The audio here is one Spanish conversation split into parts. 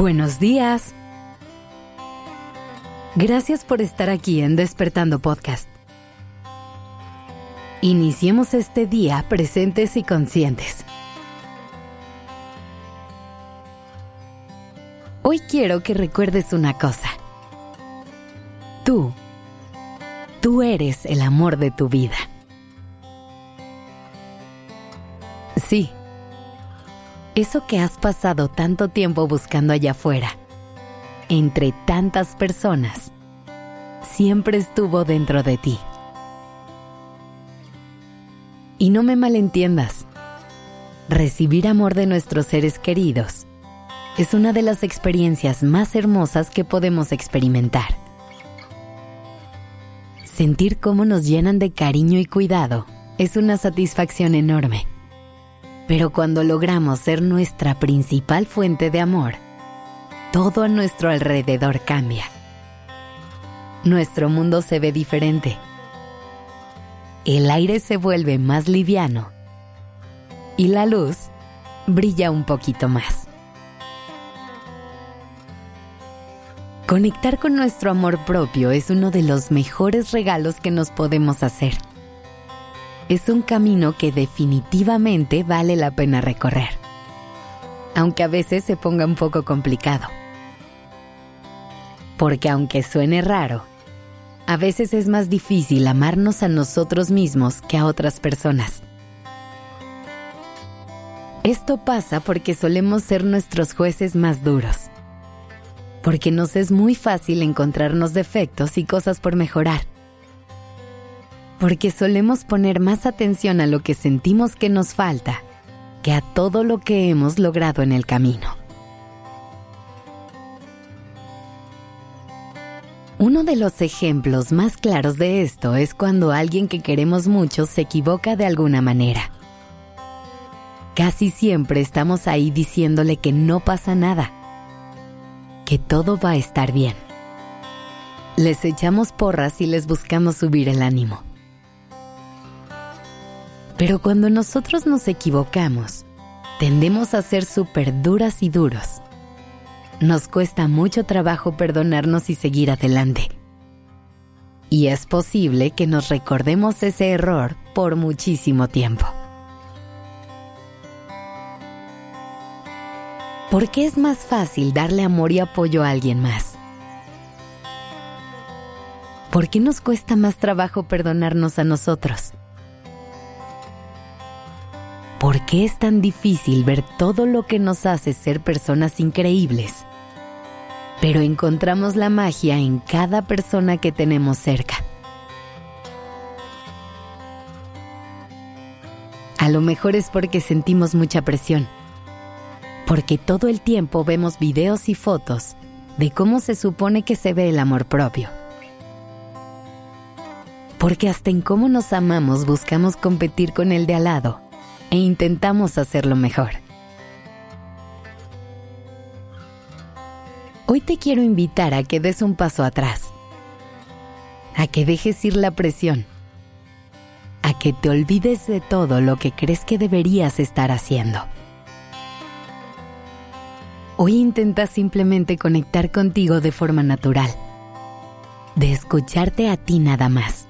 Buenos días. Gracias por estar aquí en Despertando Podcast. Iniciemos este día presentes y conscientes. Hoy quiero que recuerdes una cosa. Tú, tú eres el amor de tu vida. Sí eso que has pasado tanto tiempo buscando allá afuera, entre tantas personas, siempre estuvo dentro de ti. Y no me malentiendas, recibir amor de nuestros seres queridos es una de las experiencias más hermosas que podemos experimentar. Sentir cómo nos llenan de cariño y cuidado es una satisfacción enorme. Pero cuando logramos ser nuestra principal fuente de amor, todo a nuestro alrededor cambia. Nuestro mundo se ve diferente. El aire se vuelve más liviano y la luz brilla un poquito más. Conectar con nuestro amor propio es uno de los mejores regalos que nos podemos hacer es un camino que definitivamente vale la pena recorrer, aunque a veces se ponga un poco complicado. Porque aunque suene raro, a veces es más difícil amarnos a nosotros mismos que a otras personas. Esto pasa porque solemos ser nuestros jueces más duros, porque nos es muy fácil encontrarnos defectos y cosas por mejorar porque solemos poner más atención a lo que sentimos que nos falta que a todo lo que hemos logrado en el camino. Uno de los ejemplos más claros de esto es cuando alguien que queremos mucho se equivoca de alguna manera. Casi siempre estamos ahí diciéndole que no pasa nada, que todo va a estar bien. Les echamos porras y les buscamos subir el ánimo. Pero cuando nosotros nos equivocamos, tendemos a ser súper duras y duros. Nos cuesta mucho trabajo perdonarnos y seguir adelante. Y es posible que nos recordemos ese error por muchísimo tiempo. ¿Por qué es más fácil darle amor y apoyo a alguien más? ¿Por qué nos cuesta más trabajo perdonarnos a nosotros? ¿Por qué es tan difícil ver todo lo que nos hace ser personas increíbles? Pero encontramos la magia en cada persona que tenemos cerca. A lo mejor es porque sentimos mucha presión, porque todo el tiempo vemos videos y fotos de cómo se supone que se ve el amor propio. Porque hasta en cómo nos amamos buscamos competir con el de al lado e intentamos hacerlo mejor. Hoy te quiero invitar a que des un paso atrás, a que dejes ir la presión, a que te olvides de todo lo que crees que deberías estar haciendo. Hoy intenta simplemente conectar contigo de forma natural, de escucharte a ti nada más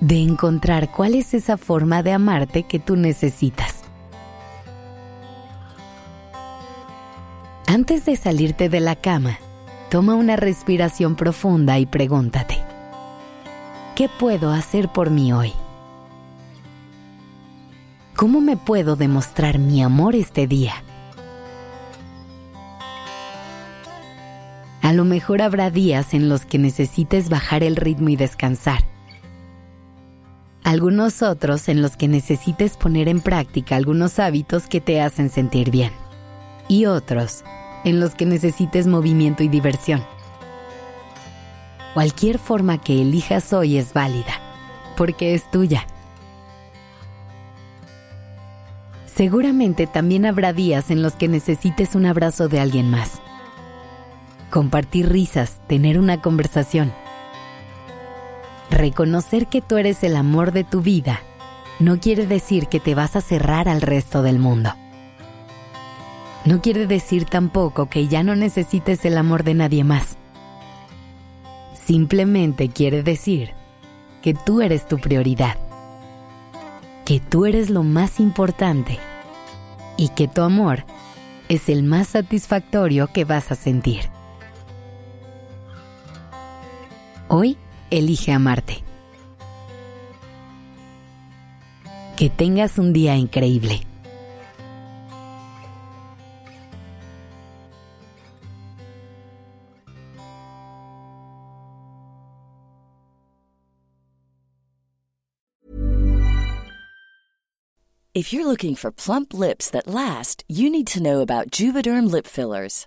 de encontrar cuál es esa forma de amarte que tú necesitas. Antes de salirte de la cama, toma una respiración profunda y pregúntate, ¿qué puedo hacer por mí hoy? ¿Cómo me puedo demostrar mi amor este día? A lo mejor habrá días en los que necesites bajar el ritmo y descansar algunos otros en los que necesites poner en práctica algunos hábitos que te hacen sentir bien. Y otros en los que necesites movimiento y diversión. Cualquier forma que elijas hoy es válida, porque es tuya. Seguramente también habrá días en los que necesites un abrazo de alguien más. Compartir risas, tener una conversación Reconocer que tú eres el amor de tu vida no quiere decir que te vas a cerrar al resto del mundo. No quiere decir tampoco que ya no necesites el amor de nadie más. Simplemente quiere decir que tú eres tu prioridad, que tú eres lo más importante y que tu amor es el más satisfactorio que vas a sentir. Hoy elige amarte. Que tengas un día increíble. If you're looking for plump lips that last, you need to know about Juvederm lip fillers.